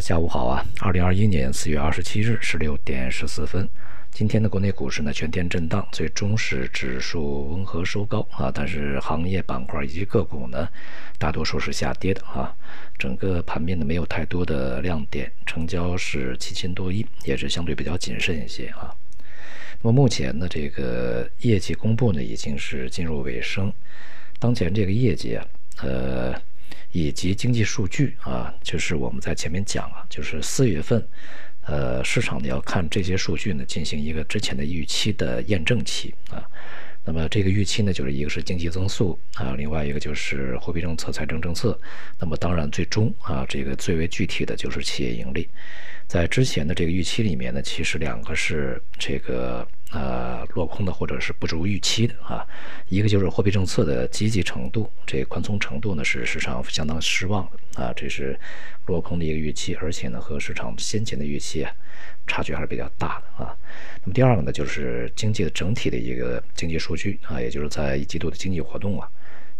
下午好啊，二零二一年四月二十七日十六点十四分，今天的国内股市呢全天震荡，最终是指数温和收高啊，但是行业板块以及个股呢，大多数是下跌的啊，整个盘面呢没有太多的亮点，成交是七千多亿，也是相对比较谨慎一些啊。那么目前呢，这个业绩公布呢已经是进入尾声，当前这个业绩啊，呃。以及经济数据啊，就是我们在前面讲了，就是四月份，呃，市场呢要看这些数据呢，进行一个之前的预期的验证期啊。那么这个预期呢，就是一个是经济增速啊，另外一个就是货币政策、财政政策。那么当然最终啊，这个最为具体的就是企业盈利。在之前的这个预期里面呢，其实两个是这个。呃，落空的或者是不如预期的啊，一个就是货币政策的积极程度，这宽松程度呢是市场相当失望的啊，这是落空的一个预期，而且呢和市场先前的预期啊差距还是比较大的啊。那么第二个呢就是经济的整体的一个经济数据啊，也就是在一季度的经济活动啊。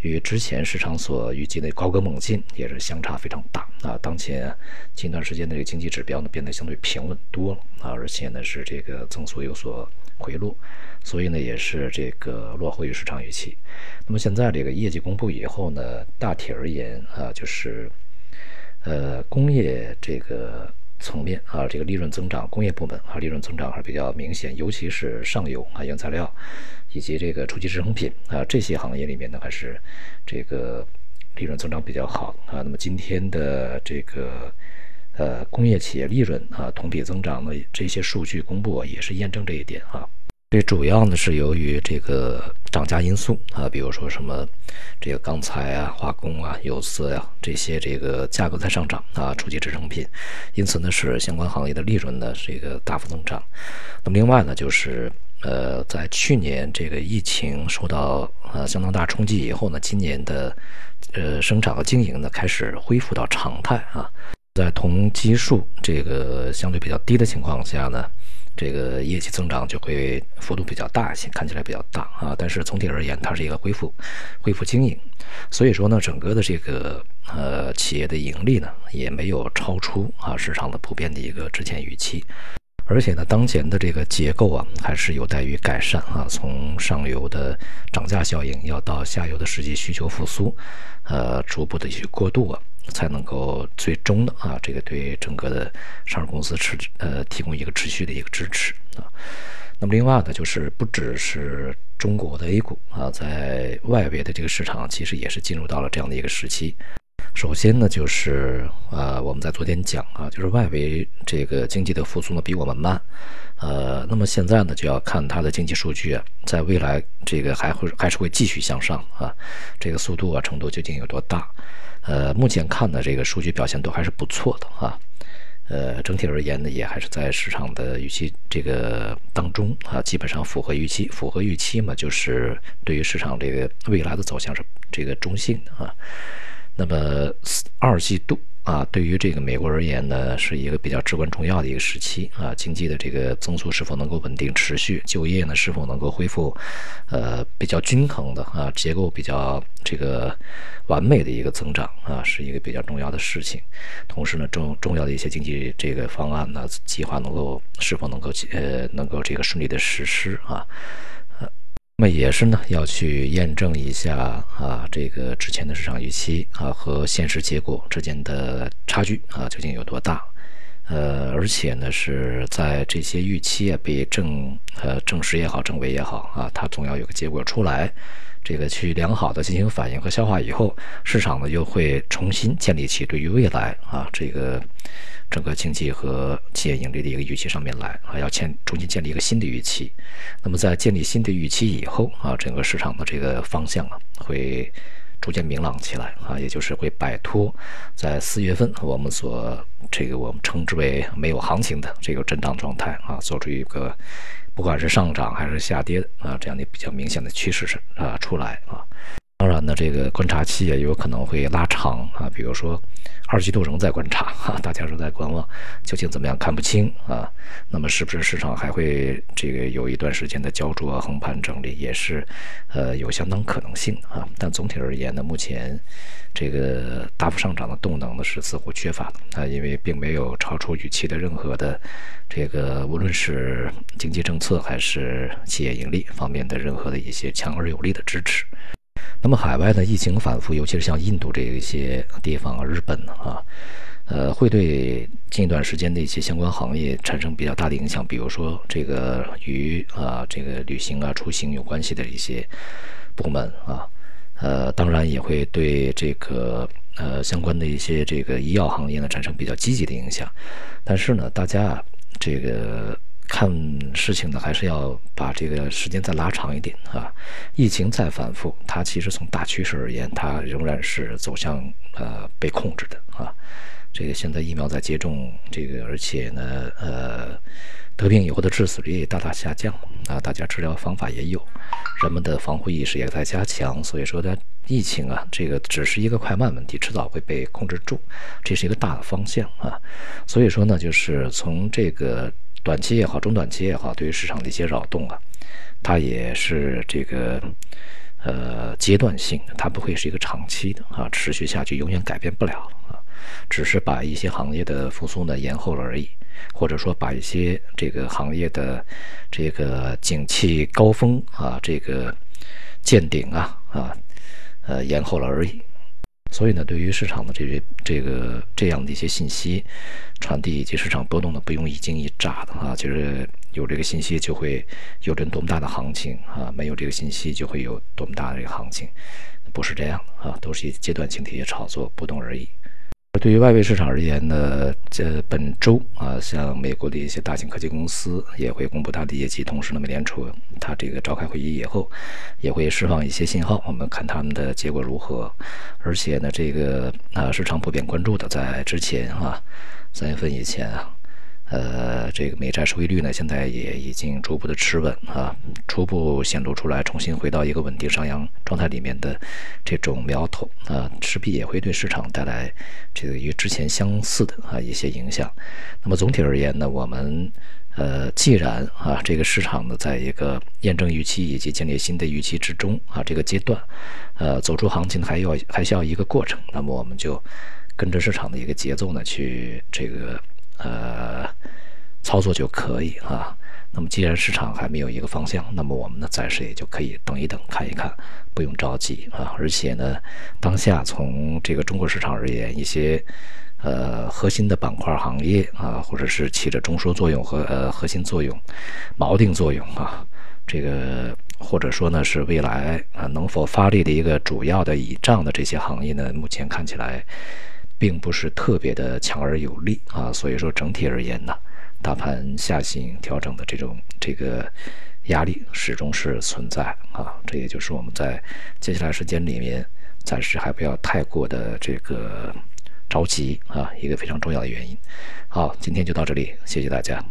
与之前市场所预计的高歌猛进也是相差非常大啊！当前近段时间的这个经济指标呢变得相对平稳多了啊，而且呢是这个增速有所回落，所以呢也是这个落后于市场预期。那么现在这个业绩公布以后呢，大体而言啊，就是呃工业这个层面啊，这个利润增长，工业部门啊利润增长还是比较明显，尤其是上游啊原材料。以及这个初级制成品啊，这些行业里面呢，还是这个利润增长比较好啊。那么今天的这个呃工业企业利润啊同比增长的这些数据公布，也是验证这一点啊。这主要呢是由于这个涨价因素啊，比如说什么这个钢材啊、化工啊、有色呀这些这个价格在上涨啊，初级制成品，因此呢是相关行业的利润呢是一个大幅增长。那么另外呢就是。呃，在去年这个疫情受到呃相当大冲击以后呢，今年的呃生产和经营呢开始恢复到常态啊，在同基数这个相对比较低的情况下呢，这个业绩增长就会幅度比较大一些，看起来比较大啊。但是总体而言，它是一个恢复恢复经营，所以说呢，整个的这个呃企业的盈利呢也没有超出啊市场的普遍的一个之前预期。而且呢，当前的这个结构啊，还是有待于改善啊。从上游的涨价效应，要到下游的实际需求复苏，呃，逐步的去过渡啊，才能够最终的啊，这个对整个的上市公司持呃提供一个持续的一个支持啊。那么另外呢，就是不只是中国的 A 股啊，在外围的这个市场，其实也是进入到了这样的一个时期。首先呢，就是呃，我们在昨天讲啊，就是外围这个经济的复苏呢比我们慢，呃，那么现在呢就要看它的经济数据啊，在未来这个还会还是会继续向上啊，这个速度啊程度究竟有多大？呃，目前看呢这个数据表现都还是不错的啊，呃，整体而言呢也还是在市场的预期这个当中啊，基本上符合预期，符合预期嘛，就是对于市场这个未来的走向是这个中性的啊。那么二季度啊，对于这个美国而言呢，是一个比较至关重要的一个时期啊。经济的这个增速是否能够稳定持续，就业呢是否能够恢复，呃，比较均衡的啊，结构比较这个完美的一个增长啊，是一个比较重要的事情。同时呢，重重要的一些经济这个方案呢，计划能够是否能够呃能够这个顺利的实施啊。那么也是呢，要去验证一下啊，这个之前的市场预期啊和现实结果之间的差距啊究竟有多大？呃，而且呢是在这些预期啊被证呃证实也好，证伪也好啊，它总要有个结果出来，这个去良好的进行反应和消化以后，市场呢又会重新建立起对于未来啊这个。整个经济和企业盈利的一个预期上面来啊，要建重新建立一个新的预期。那么在建立新的预期以后啊，整个市场的这个方向啊，会逐渐明朗起来啊，也就是会摆脱在四月份我们所这个我们称之为没有行情的这个震荡状态啊，做出一个不管是上涨还是下跌啊这样的比较明显的趋势是啊出来啊。当然呢，这个观察期也有可能会拉长啊，比如说二季度仍在观察哈，大家仍在观望，究竟怎么样看不清啊。那么是不是市场还会这个有一段时间的焦灼横盘整理，也是呃有相当可能性啊。但总体而言呢，目前这个大幅上涨的动能呢是似乎缺乏的啊，因为并没有超出预期的任何的这个无论是经济政策还是企业盈利方面的任何的一些强而有力的支持。那么海外的疫情反复，尤其是像印度这一些地方、日本啊，呃，会对近一段时间的一些相关行业产生比较大的影响。比如说，这个与啊这个旅行啊、出行有关系的一些部门啊，呃，当然也会对这个呃相关的一些这个医药行业呢产生比较积极的影响。但是呢，大家啊这个。看事情呢，还是要把这个时间再拉长一点啊。疫情再反复，它其实从大趋势而言，它仍然是走向呃被控制的啊。这个现在疫苗在接种，这个而且呢，呃，得病以后的致死率也大大下降啊。大家治疗方法也有，人们的防护意识也在加强。所以说呢，疫情啊，这个只是一个快慢问题，迟早会被控制住，这是一个大的方向啊。所以说呢，就是从这个。短期也好，中短期也好，对于市场的一些扰动啊，它也是这个呃阶段性的，它不会是一个长期的啊，持续下去永远改变不了啊，只是把一些行业的复苏呢延后了而已，或者说把一些这个行业的这个景气高峰啊这个见顶啊啊呃延后了而已。所以呢，对于市场的这些这个这样的一些信息传递以及市场波动呢，不用一惊一乍的啊，就是有这个信息就会有着多么大的行情啊，没有这个信息就会有多么大的这个行情，不是这样的啊，都是一阶段性的一些炒作波动而已。对于外围市场而言呢，这本周啊，像美国的一些大型科技公司也会公布它的业绩，同时呢，美联储它这个召开会议以后，也会释放一些信号，我们看他们的结果如何。而且呢，这个啊，市场普遍关注的，在之前啊，三月份以前啊。呃，这个美债收益率呢，现在也已经逐步的持稳啊，初步显露出来，重新回到一个稳定上扬状态里面的这种苗头啊，势必也会对市场带来这个与之前相似的啊一些影响。那么总体而言呢，我们呃，既然啊这个市场呢，在一个验证预期以及建立新的预期之中啊这个阶段，呃，走出行情还要还需要一个过程，那么我们就跟着市场的一个节奏呢去这个。呃，操作就可以啊。那么，既然市场还没有一个方向，那么我们呢，暂时也就可以等一等，看一看，不用着急啊。而且呢，当下从这个中国市场而言，一些呃核心的板块行业啊，或者是起着中枢作用和呃核心作用、锚定作用啊，这个或者说呢是未来啊能否发力的一个主要的倚仗的这些行业呢，目前看起来。并不是特别的强而有力啊，所以说整体而言呢，大盘下行调整的这种这个压力始终是存在啊，这也就是我们在接下来时间里面暂时还不要太过的这个着急啊，一个非常重要的原因。好，今天就到这里，谢谢大家。